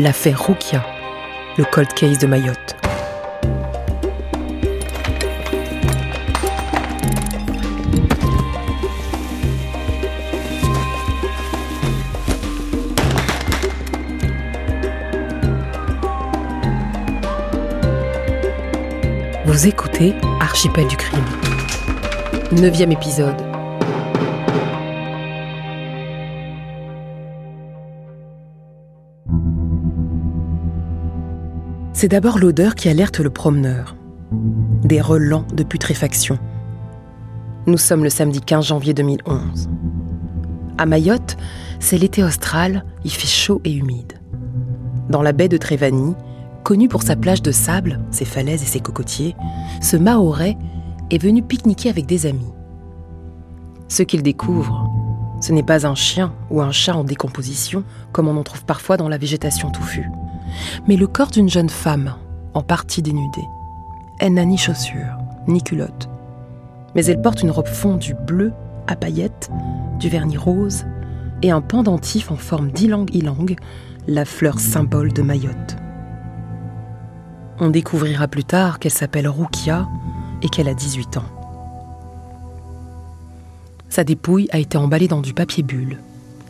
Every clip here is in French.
l'affaire Rukia, le cold case de Mayotte. Vous écoutez Archipel du crime. Neuvième épisode. C'est d'abord l'odeur qui alerte le promeneur. Des relents de putréfaction. Nous sommes le samedi 15 janvier 2011. À Mayotte, c'est l'été austral, il fait chaud et humide. Dans la baie de Trévani, connue pour sa plage de sable, ses falaises et ses cocotiers, ce Mahorais est venu pique-niquer avec des amis. Ce qu'il découvre, ce n'est pas un chien ou un chat en décomposition, comme on en trouve parfois dans la végétation touffue mais le corps d'une jeune femme, en partie dénudée. Elle n'a ni chaussures, ni culotte. Mais elle porte une robe fondue bleue à paillettes, du vernis rose et un pendentif en forme d'ylang-ylang, la fleur symbole de Mayotte. On découvrira plus tard qu'elle s'appelle Rukia et qu'elle a 18 ans. Sa dépouille a été emballée dans du papier bulle,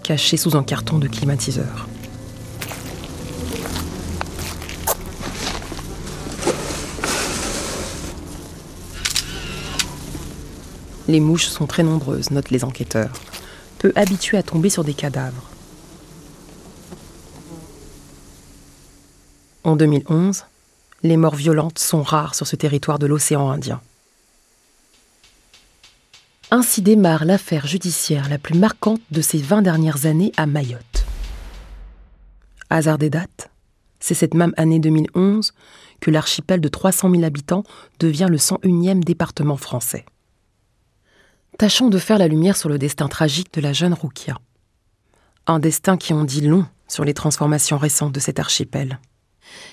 caché sous un carton de climatiseur. Les mouches sont très nombreuses, notent les enquêteurs, peu habitués à tomber sur des cadavres. En 2011, les morts violentes sont rares sur ce territoire de l'océan Indien. Ainsi démarre l'affaire judiciaire la plus marquante de ces 20 dernières années à Mayotte. Hasard des dates, c'est cette même année 2011 que l'archipel de 300 000 habitants devient le 101e département français. Tâchons de faire la lumière sur le destin tragique de la jeune Rukia. Un destin qui en dit long sur les transformations récentes de cet archipel.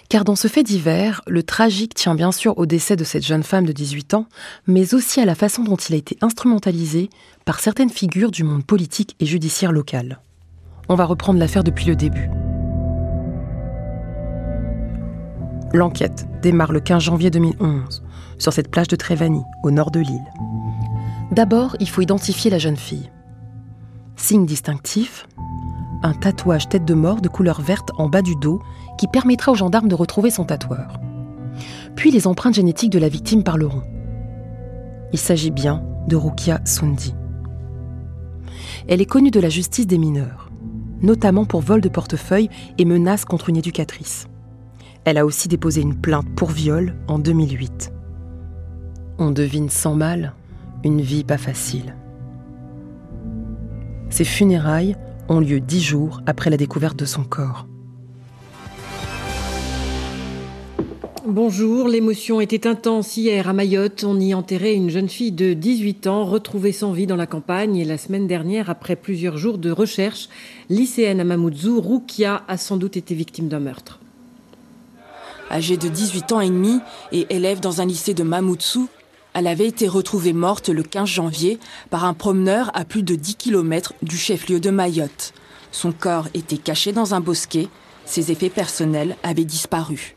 Car dans ce fait divers, le tragique tient bien sûr au décès de cette jeune femme de 18 ans, mais aussi à la façon dont il a été instrumentalisé par certaines figures du monde politique et judiciaire local. On va reprendre l'affaire depuis le début. L'enquête démarre le 15 janvier 2011 sur cette plage de Trévani, au nord de l'île. D'abord, il faut identifier la jeune fille. Signe distinctif, un tatouage tête de mort de couleur verte en bas du dos qui permettra aux gendarmes de retrouver son tatoueur. Puis les empreintes génétiques de la victime parleront. Il s'agit bien de Rukia Sundi. Elle est connue de la justice des mineurs, notamment pour vol de portefeuille et menaces contre une éducatrice. Elle a aussi déposé une plainte pour viol en 2008. On devine sans mal une vie pas facile. Ses funérailles ont lieu dix jours après la découverte de son corps. Bonjour, l'émotion était intense hier à Mayotte. On y enterrait une jeune fille de 18 ans retrouvée sans vie dans la campagne. Et la semaine dernière, après plusieurs jours de recherche, lycéenne à Mamoudzou, Roukia a sans doute été victime d'un meurtre. Âgée de 18 ans et demi et élève dans un lycée de Mamoudzou, elle avait été retrouvée morte le 15 janvier par un promeneur à plus de 10 km du chef-lieu de Mayotte. Son corps était caché dans un bosquet, ses effets personnels avaient disparu.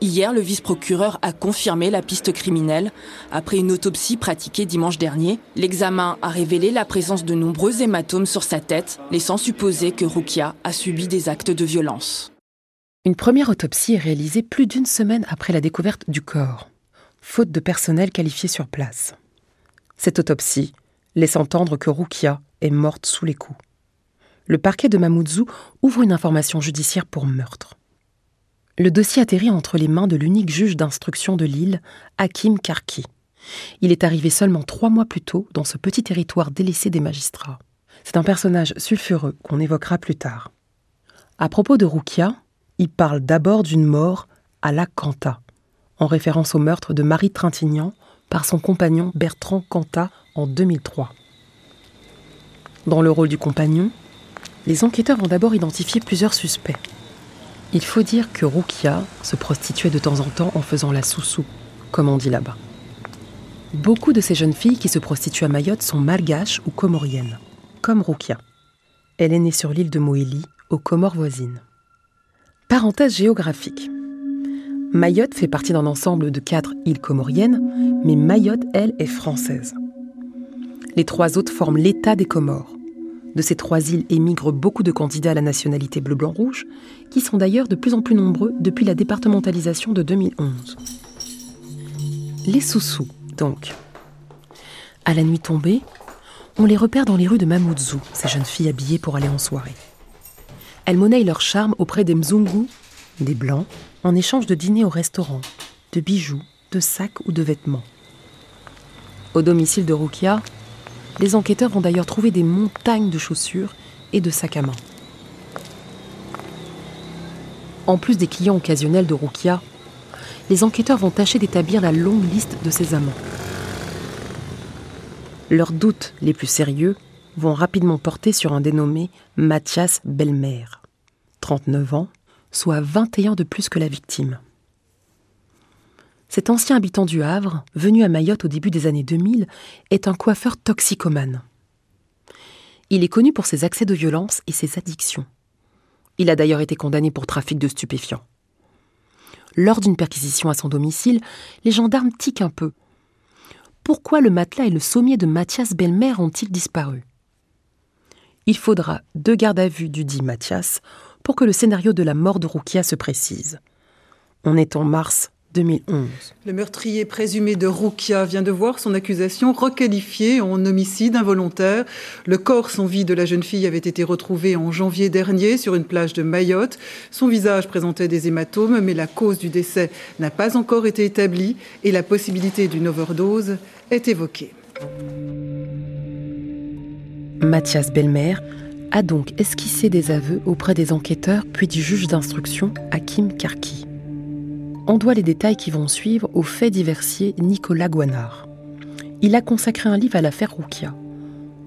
Hier, le vice-procureur a confirmé la piste criminelle. Après une autopsie pratiquée dimanche dernier, l'examen a révélé la présence de nombreux hématomes sur sa tête, laissant supposer que Rukia a subi des actes de violence. Une première autopsie est réalisée plus d'une semaine après la découverte du corps faute de personnel qualifié sur place. Cette autopsie laisse entendre que Rukia est morte sous les coups. Le parquet de Mamoudzou ouvre une information judiciaire pour meurtre. Le dossier atterrit entre les mains de l'unique juge d'instruction de l'île, Hakim Karki. Il est arrivé seulement trois mois plus tôt dans ce petit territoire délaissé des magistrats. C'est un personnage sulfureux qu'on évoquera plus tard. À propos de Rukia, il parle d'abord d'une mort à la Canta, en référence au meurtre de Marie Trintignant par son compagnon Bertrand Cantat en 2003. Dans le rôle du compagnon, les enquêteurs vont d'abord identifier plusieurs suspects. Il faut dire que Rukia se prostituait de temps en temps en faisant la soussou, comme on dit là-bas. Beaucoup de ces jeunes filles qui se prostituent à Mayotte sont malgaches ou comoriennes, comme Rukia. Elle est née sur l'île de Moélie, aux Comores voisines. Parenthèse géographique. Mayotte fait partie d'un ensemble de quatre îles comoriennes, mais Mayotte, elle, est française. Les trois autres forment l'État des Comores. De ces trois îles émigrent beaucoup de candidats à la nationalité bleu-blanc-rouge, qui sont d'ailleurs de plus en plus nombreux depuis la départementalisation de 2011. Les Soussous, donc. À la nuit tombée, on les repère dans les rues de Mamoudzou, ces jeunes filles habillées pour aller en soirée. Elles monnaient leur charme auprès des Mzungu, des Blancs, en échange de dîners au restaurant, de bijoux, de sacs ou de vêtements. Au domicile de Rukia, les enquêteurs vont d'ailleurs trouver des montagnes de chaussures et de sacs à main. En plus des clients occasionnels de Rukia, les enquêteurs vont tâcher d'établir la longue liste de ses amants. Leurs doutes les plus sérieux vont rapidement porter sur un dénommé Mathias Belmer, 39 ans, soit 21 de plus que la victime. Cet ancien habitant du Havre, venu à Mayotte au début des années 2000, est un coiffeur toxicomane. Il est connu pour ses accès de violence et ses addictions. Il a d'ailleurs été condamné pour trafic de stupéfiants. Lors d'une perquisition à son domicile, les gendarmes tiquent un peu. Pourquoi le matelas et le sommier de Mathias Belmer ont-ils disparu? Il faudra deux gardes à vue du dit Mathias pour que le scénario de la mort de Roukia se précise. On est en mars 2011. Le meurtrier présumé de Roukia vient de voir son accusation requalifiée en homicide involontaire. Le corps sans vie de la jeune fille avait été retrouvé en janvier dernier sur une plage de Mayotte. Son visage présentait des hématomes, mais la cause du décès n'a pas encore été établie et la possibilité d'une overdose est évoquée. Mathias Belmer a donc esquissé des aveux auprès des enquêteurs puis du juge d'instruction Hakim Karki on doit les détails qui vont suivre au fait diversier Nicolas Guanard. Il a consacré un livre à l'affaire Roukia.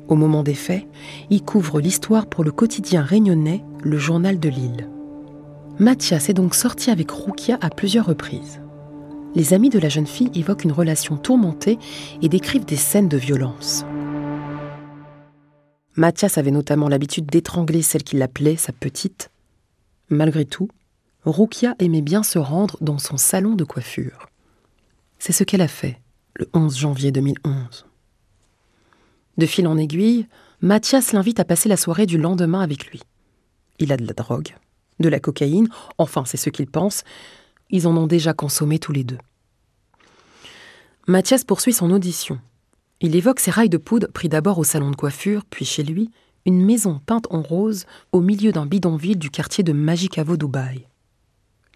Au moment des faits, il couvre l'histoire pour le quotidien réunionnais, le journal de Lille. Mathias est donc sorti avec Roukia à plusieurs reprises. Les amis de la jeune fille évoquent une relation tourmentée et décrivent des scènes de violence. Mathias avait notamment l'habitude d'étrangler celle qu'il appelait sa petite. Malgré tout, Roukia aimait bien se rendre dans son salon de coiffure. C'est ce qu'elle a fait le 11 janvier 2011. De fil en aiguille, Mathias l'invite à passer la soirée du lendemain avec lui. Il a de la drogue, de la cocaïne, enfin c'est ce qu'il pense, ils en ont déjà consommé tous les deux. Mathias poursuit son audition. Il évoque ses rails de poudre pris d'abord au salon de coiffure, puis chez lui, une maison peinte en rose au milieu d'un bidonville du quartier de Magicavo Dubaï.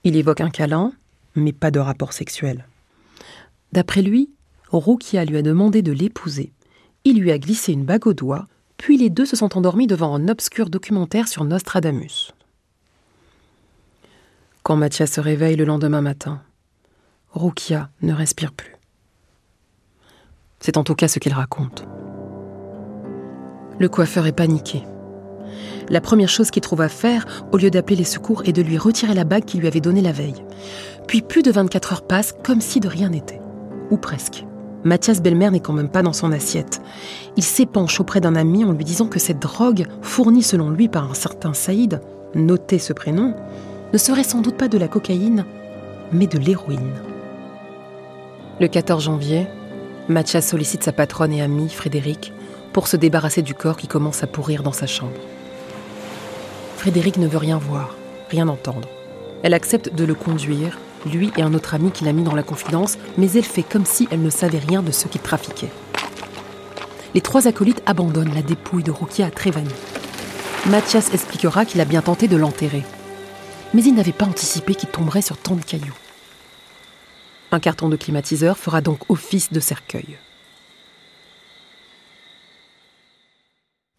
Il évoque un câlin, mais pas de rapport sexuel. D'après lui, Rukia lui a demandé de l'épouser. Il lui a glissé une bague au doigt, puis les deux se sont endormis devant un obscur documentaire sur Nostradamus. Quand Mathias se réveille le lendemain matin, Rukia ne respire plus. C'est en tout cas ce qu'il raconte. Le coiffeur est paniqué. La première chose qu'il trouve à faire, au lieu d'appeler les secours, est de lui retirer la bague qu'il lui avait donnée la veille. Puis plus de 24 heures passent comme si de rien n'était. Ou presque. Mathias Belmer n'est quand même pas dans son assiette. Il s'épanche auprès d'un ami en lui disant que cette drogue, fournie selon lui par un certain Saïd, noté ce prénom, ne serait sans doute pas de la cocaïne, mais de l'héroïne. Le 14 janvier, Mathias sollicite sa patronne et amie, Frédéric, pour se débarrasser du corps qui commence à pourrir dans sa chambre. Frédéric ne veut rien voir, rien entendre. Elle accepte de le conduire, lui et un autre ami qui l'a mis dans la confidence, mais elle fait comme si elle ne savait rien de ce qu'il trafiquait. Les trois acolytes abandonnent la dépouille de Roukia à Trévani. Mathias expliquera qu'il a bien tenté de l'enterrer. Mais il n'avait pas anticipé qu'il tomberait sur tant de cailloux. Un carton de climatiseur fera donc office de cercueil.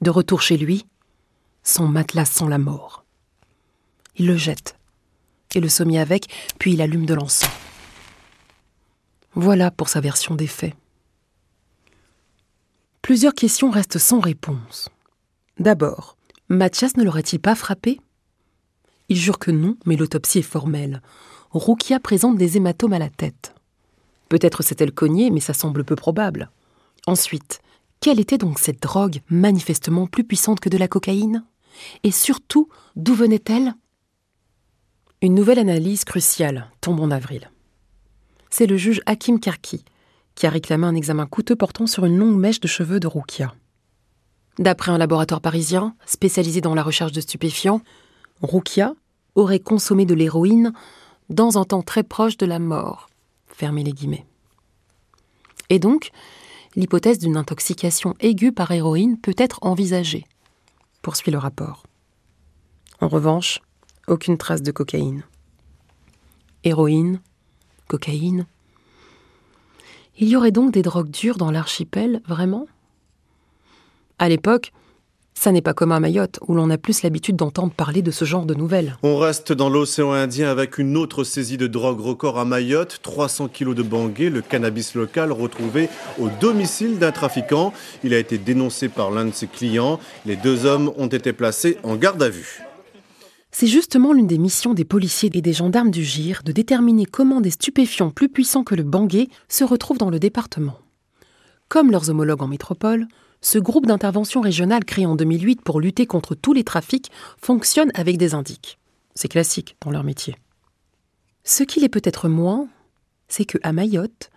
De retour chez lui, son matelas sent la mort. Il le jette, et le sommier avec, puis il allume de l'encens. Voilà pour sa version des faits. Plusieurs questions restent sans réponse. D'abord, Mathias ne l'aurait-il pas frappé? Il jure que non, mais l'autopsie est formelle. Roukia présente des hématomes à la tête. Peut-être s'est-elle cognée, mais ça semble peu probable. Ensuite, quelle était donc cette drogue manifestement plus puissante que de la cocaïne? Et surtout, d'où venait-elle? Une nouvelle analyse cruciale tombe en avril. C'est le juge Hakim Karki qui a réclamé un examen coûteux portant sur une longue mèche de cheveux de Roukia. D'après un laboratoire parisien spécialisé dans la recherche de stupéfiants, Roukia aurait consommé de l'héroïne dans un temps très proche de la mort. Fermez les guillemets. Et donc, l'hypothèse d'une intoxication aiguë par héroïne peut être envisagée, poursuit le rapport. En revanche, aucune trace de cocaïne. Héroïne, cocaïne. Il y aurait donc des drogues dures dans l'archipel, vraiment? À l'époque, ça n'est pas comme à Mayotte, où l'on a plus l'habitude d'entendre parler de ce genre de nouvelles. On reste dans l'océan Indien avec une autre saisie de drogue record à Mayotte. 300 kilos de bangui, le cannabis local retrouvé au domicile d'un trafiquant. Il a été dénoncé par l'un de ses clients. Les deux hommes ont été placés en garde à vue. C'est justement l'une des missions des policiers et des gendarmes du GIR de déterminer comment des stupéfiants plus puissants que le bangui se retrouvent dans le département. Comme leurs homologues en métropole, ce groupe d'intervention régionale créé en 2008 pour lutter contre tous les trafics fonctionne avec des indiques. C'est classique dans leur métier. Ce qui l'est peut-être moins, c'est que à Mayotte,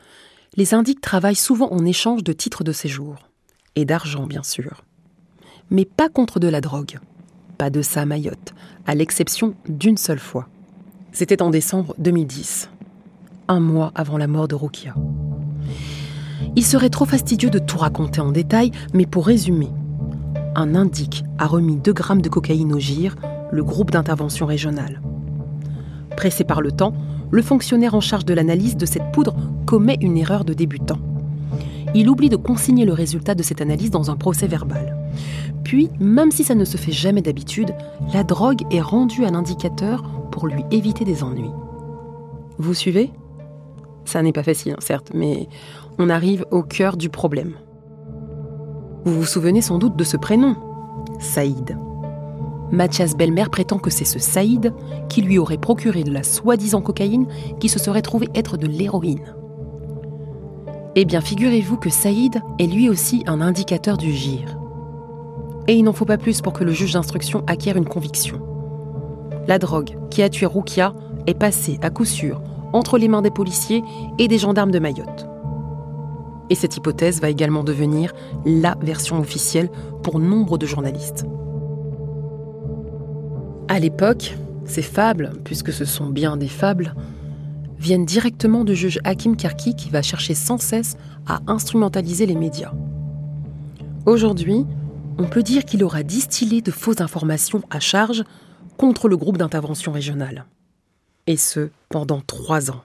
les indiques travaillent souvent en échange de titres de séjour et d'argent bien sûr, mais pas contre de la drogue. Pas de ça à Mayotte, à l'exception d'une seule fois. C'était en décembre 2010, un mois avant la mort de Rukia. Il serait trop fastidieux de tout raconter en détail, mais pour résumer, un indique a remis 2 grammes de cocaïne au GIR, le groupe d'intervention régionale. Pressé par le temps, le fonctionnaire en charge de l'analyse de cette poudre commet une erreur de débutant. Il oublie de consigner le résultat de cette analyse dans un procès verbal. Puis, même si ça ne se fait jamais d'habitude, la drogue est rendue à l'indicateur pour lui éviter des ennuis. Vous suivez? Ça n'est pas facile, certes, mais on arrive au cœur du problème. Vous vous souvenez sans doute de ce prénom Saïd. Mathias Belmer prétend que c'est ce Saïd qui lui aurait procuré de la soi-disant cocaïne qui se serait trouvé être de l'héroïne. Eh bien, figurez-vous que Saïd est lui aussi un indicateur du gire. Et il n'en faut pas plus pour que le juge d'instruction acquiert une conviction. La drogue qui a tué Roukia est passée à coup sûr entre les mains des policiers et des gendarmes de Mayotte. Et cette hypothèse va également devenir la version officielle pour nombre de journalistes. À l'époque, ces fables, puisque ce sont bien des fables, viennent directement du juge Hakim Karki qui va chercher sans cesse à instrumentaliser les médias. Aujourd'hui, on peut dire qu'il aura distillé de fausses informations à charge contre le groupe d'intervention régionale. Et ce, pendant trois ans.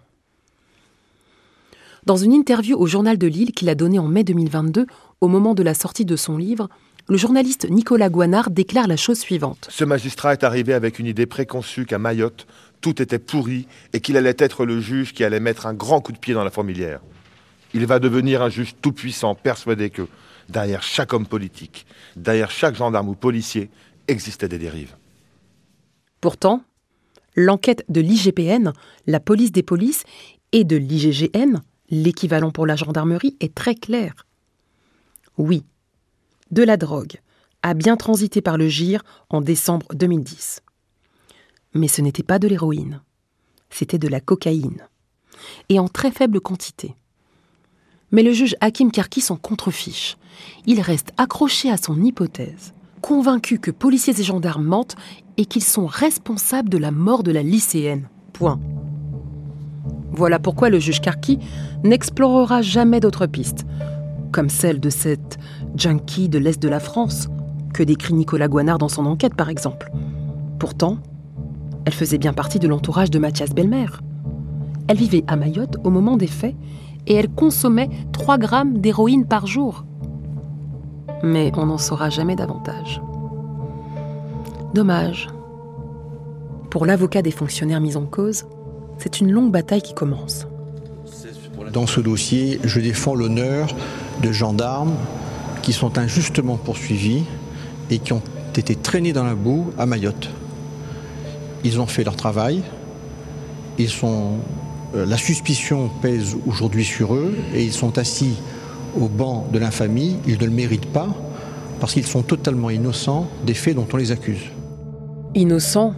Dans une interview au Journal de Lille qu'il a donnée en mai 2022, au moment de la sortie de son livre, le journaliste Nicolas Guanard déclare la chose suivante. Ce magistrat est arrivé avec une idée préconçue qu'à Mayotte, tout était pourri et qu'il allait être le juge qui allait mettre un grand coup de pied dans la fourmilière. Il va devenir un juge tout-puissant, persuadé que, derrière chaque homme politique, derrière chaque gendarme ou policier, existaient des dérives. Pourtant, l'enquête de l'IGPN, la police des polices, et de l'IGGN, l'équivalent pour la gendarmerie, est très claire. Oui, de la drogue a bien transité par le GIR en décembre 2010. Mais ce n'était pas de l'héroïne, c'était de la cocaïne, et en très faible quantité. Mais le juge Hakim Karki s'en contrefiche. Il reste accroché à son hypothèse, convaincu que policiers et gendarmes mentent et qu'ils sont responsables de la mort de la lycéenne. Point. Voilà pourquoi le juge Karki n'explorera jamais d'autres pistes, comme celle de cette junkie de l'Est de la France, que décrit Nicolas Guanard dans son enquête par exemple. Pourtant, elle faisait bien partie de l'entourage de Mathias Belmer. Elle vivait à Mayotte au moment des faits et elle consommait 3 grammes d'héroïne par jour. Mais on n'en saura jamais davantage. Dommage. Pour l'avocat des fonctionnaires mis en cause, c'est une longue bataille qui commence. Dans ce dossier, je défends l'honneur de gendarmes qui sont injustement poursuivis et qui ont été traînés dans la boue à Mayotte. Ils ont fait leur travail, ils sont, euh, la suspicion pèse aujourd'hui sur eux et ils sont assis au banc de l'infamie, ils ne le méritent pas parce qu'ils sont totalement innocents des faits dont on les accuse. Innocents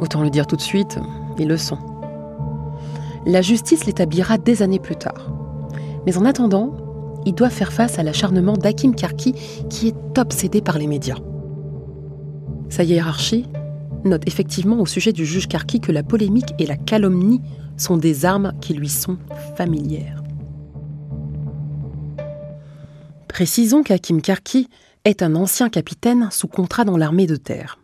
Autant le dire tout de suite, ils le sont. La justice l'établira des années plus tard. Mais en attendant, il doit faire face à l'acharnement d'Hakim Karki qui est obsédé par les médias. Sa hiérarchie note effectivement au sujet du juge Karki que la polémique et la calomnie sont des armes qui lui sont familières. Précisons qu'Hakim Karki est un ancien capitaine sous contrat dans l'armée de terre.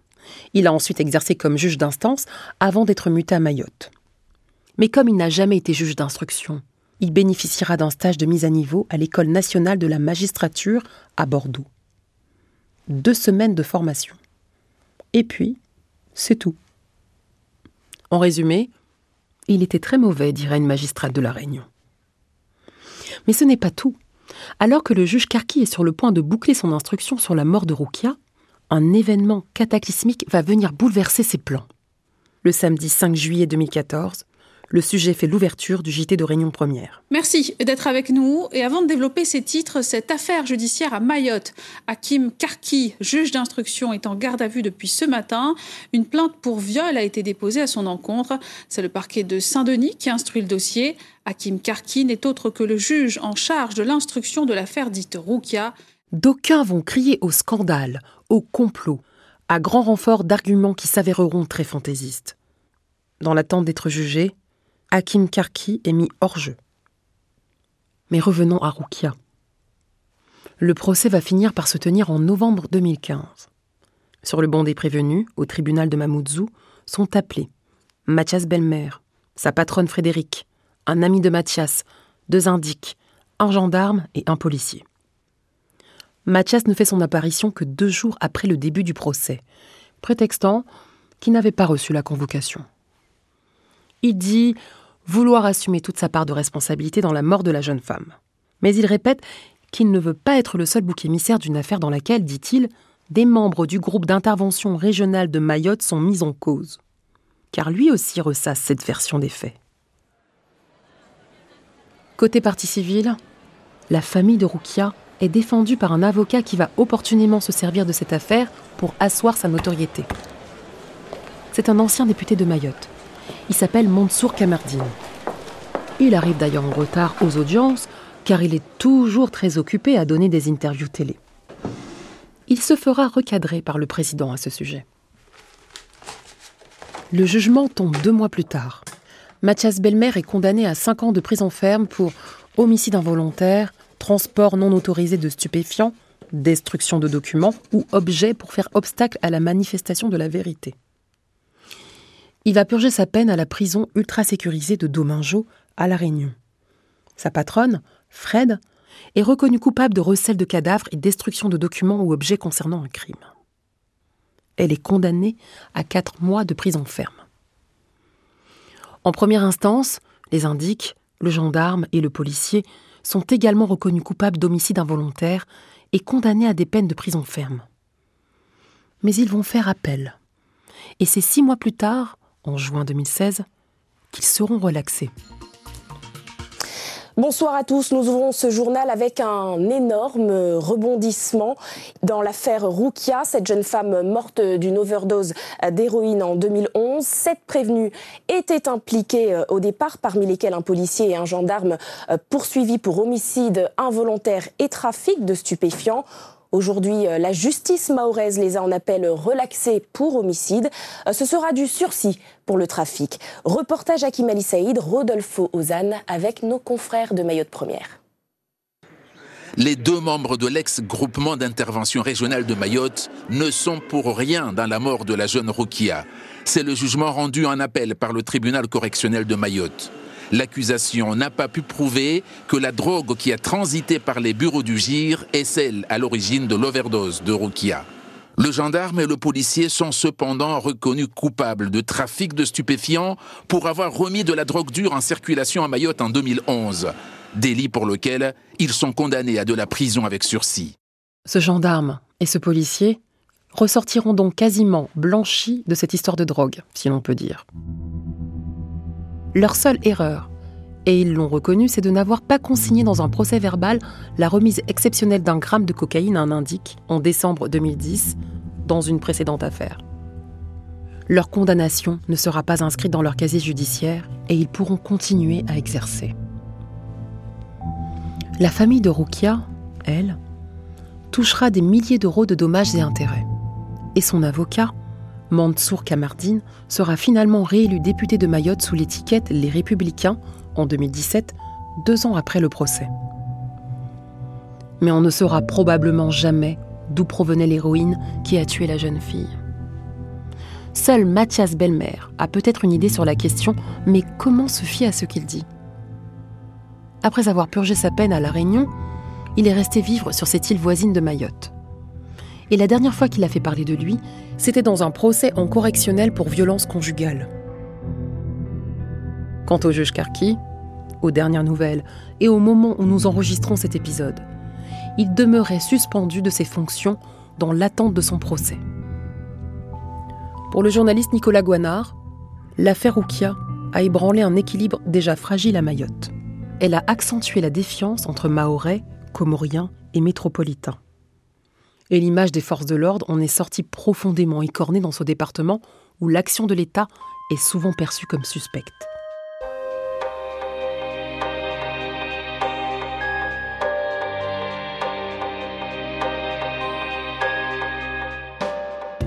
Il a ensuite exercé comme juge d'instance avant d'être muté à Mayotte. Mais comme il n'a jamais été juge d'instruction, il bénéficiera d'un stage de mise à niveau à l'École nationale de la magistrature à Bordeaux. Deux semaines de formation. Et puis, c'est tout. En résumé, il était très mauvais, dirait une magistrate de la Réunion. Mais ce n'est pas tout. Alors que le juge Karki est sur le point de boucler son instruction sur la mort de Roukia, un événement cataclysmique va venir bouleverser ses plans. Le samedi 5 juillet 2014, le sujet fait l'ouverture du JT de Réunion Première. Merci d'être avec nous. Et avant de développer ces titres, cette affaire judiciaire à Mayotte, Hakim Karki, juge d'instruction, est en garde à vue depuis ce matin. Une plainte pour viol a été déposée à son encontre. C'est le parquet de Saint-Denis qui instruit le dossier. Hakim Karki n'est autre que le juge en charge de l'instruction de l'affaire dite Roukia. D'aucuns vont crier au scandale, au complot, à grand renfort d'arguments qui s'avéreront très fantaisistes. Dans l'attente d'être jugé, Hakim Karki est mis hors jeu. Mais revenons à Roukia. Le procès va finir par se tenir en novembre 2015. Sur le banc des prévenus, au tribunal de Mamoudzou, sont appelés Mathias Belmer, sa patronne Frédéric, un ami de Mathias, deux indiques, un gendarme et un policier. Mathias ne fait son apparition que deux jours après le début du procès, prétextant qu'il n'avait pas reçu la convocation. Il dit vouloir assumer toute sa part de responsabilité dans la mort de la jeune femme. Mais il répète qu'il ne veut pas être le seul bouc émissaire d'une affaire dans laquelle, dit-il, des membres du groupe d'intervention régionale de Mayotte sont mis en cause. Car lui aussi ressasse cette version des faits. Côté partie civile, la famille de Roukia est défendue par un avocat qui va opportunément se servir de cette affaire pour asseoir sa notoriété. C'est un ancien député de Mayotte. Il s'appelle Mansour Kamardine. Il arrive d'ailleurs en retard aux audiences car il est toujours très occupé à donner des interviews télé. Il se fera recadrer par le président à ce sujet. Le jugement tombe deux mois plus tard. Mathias Belmer est condamné à cinq ans de prison ferme pour homicide involontaire, transport non autorisé de stupéfiants, destruction de documents ou objets pour faire obstacle à la manifestation de la vérité. Il va purger sa peine à la prison ultra sécurisée de Domingo, à La Réunion. Sa patronne, Fred, est reconnue coupable de recel de cadavres et destruction de documents ou objets concernant un crime. Elle est condamnée à quatre mois de prison ferme. En première instance, les indiques, le gendarme et le policier sont également reconnus coupables d'homicide involontaire et condamnés à des peines de prison ferme. Mais ils vont faire appel. Et c'est six mois plus tard en juin 2016, qu'ils seront relaxés. Bonsoir à tous. Nous ouvrons ce journal avec un énorme rebondissement dans l'affaire Roukia, cette jeune femme morte d'une overdose d'héroïne en 2011. Sept prévenus étaient impliqués euh, au départ, parmi lesquels un policier et un gendarme euh, poursuivis pour homicide involontaire et trafic de stupéfiants. Aujourd'hui, euh, la justice mahoraise les a en appel relaxés pour homicide. Euh, ce sera du sursis pour le trafic. Reportage à Ali Saïd, Rodolfo Ozan avec nos confrères de Mayotte Première. Les deux membres de l'ex-groupement d'intervention régionale de Mayotte ne sont pour rien dans la mort de la jeune Rukia. C'est le jugement rendu en appel par le tribunal correctionnel de Mayotte. L'accusation n'a pas pu prouver que la drogue qui a transité par les bureaux du GIR est celle à l'origine de l'overdose de Rukia. Le gendarme et le policier sont cependant reconnus coupables de trafic de stupéfiants pour avoir remis de la drogue dure en circulation à Mayotte en 2011, délit pour lequel ils sont condamnés à de la prison avec sursis. Ce gendarme et ce policier ressortiront donc quasiment blanchis de cette histoire de drogue, si l'on peut dire. Leur seule erreur, et ils l'ont reconnu, c'est de n'avoir pas consigné dans un procès verbal la remise exceptionnelle d'un gramme de cocaïne à un indique en décembre 2010 dans une précédente affaire. leur condamnation ne sera pas inscrite dans leur casier judiciaire et ils pourront continuer à exercer. La famille de Roukia, elle, touchera des milliers d'euros de dommages et intérêts. Et son avocat, Mansour Kamardine, sera finalement réélu député de Mayotte sous l'étiquette Les Républicains en 2017, deux ans après le procès. Mais on ne saura probablement jamais d'où provenait l'héroïne qui a tué la jeune fille. Seul Mathias Belmer a peut-être une idée sur la question, mais comment se fier à ce qu'il dit? Après avoir purgé sa peine à La Réunion, il est resté vivre sur cette île voisine de Mayotte. Et la dernière fois qu'il a fait parler de lui, c'était dans un procès en correctionnel pour violence conjugale. Quant au juge Karki, aux dernières nouvelles et au moment où nous enregistrons cet épisode, il demeurait suspendu de ses fonctions dans l'attente de son procès. Pour le journaliste Nicolas Guanard, l'affaire Oukia a ébranlé un équilibre déjà fragile à Mayotte. Elle a accentué la défiance entre Mahorais, Comoriens et Métropolitains. L'image des forces de l'ordre en est sortie profondément écornée dans ce département où l'action de l'État est souvent perçue comme suspecte.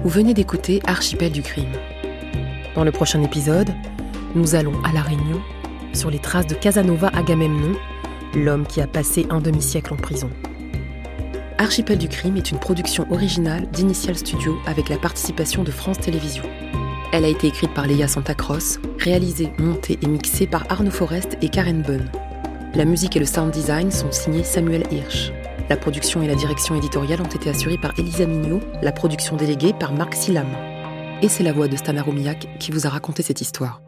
Vous venez d'écouter Archipel du crime. Dans le prochain épisode, nous allons à La Réunion sur les traces de Casanova Agamemnon, l'homme qui a passé un demi-siècle en prison. Archipel du crime est une production originale d'Initial Studio avec la participation de France Télévisions. Elle a été écrite par Léa Santacross, réalisée, montée et mixée par Arnaud Forest et Karen Bunn. La musique et le sound design sont signés Samuel Hirsch. La production et la direction éditoriale ont été assurées par Elisa Mignot, la production déléguée par Marc Silam. Et c'est la voix de Stana Romiak qui vous a raconté cette histoire.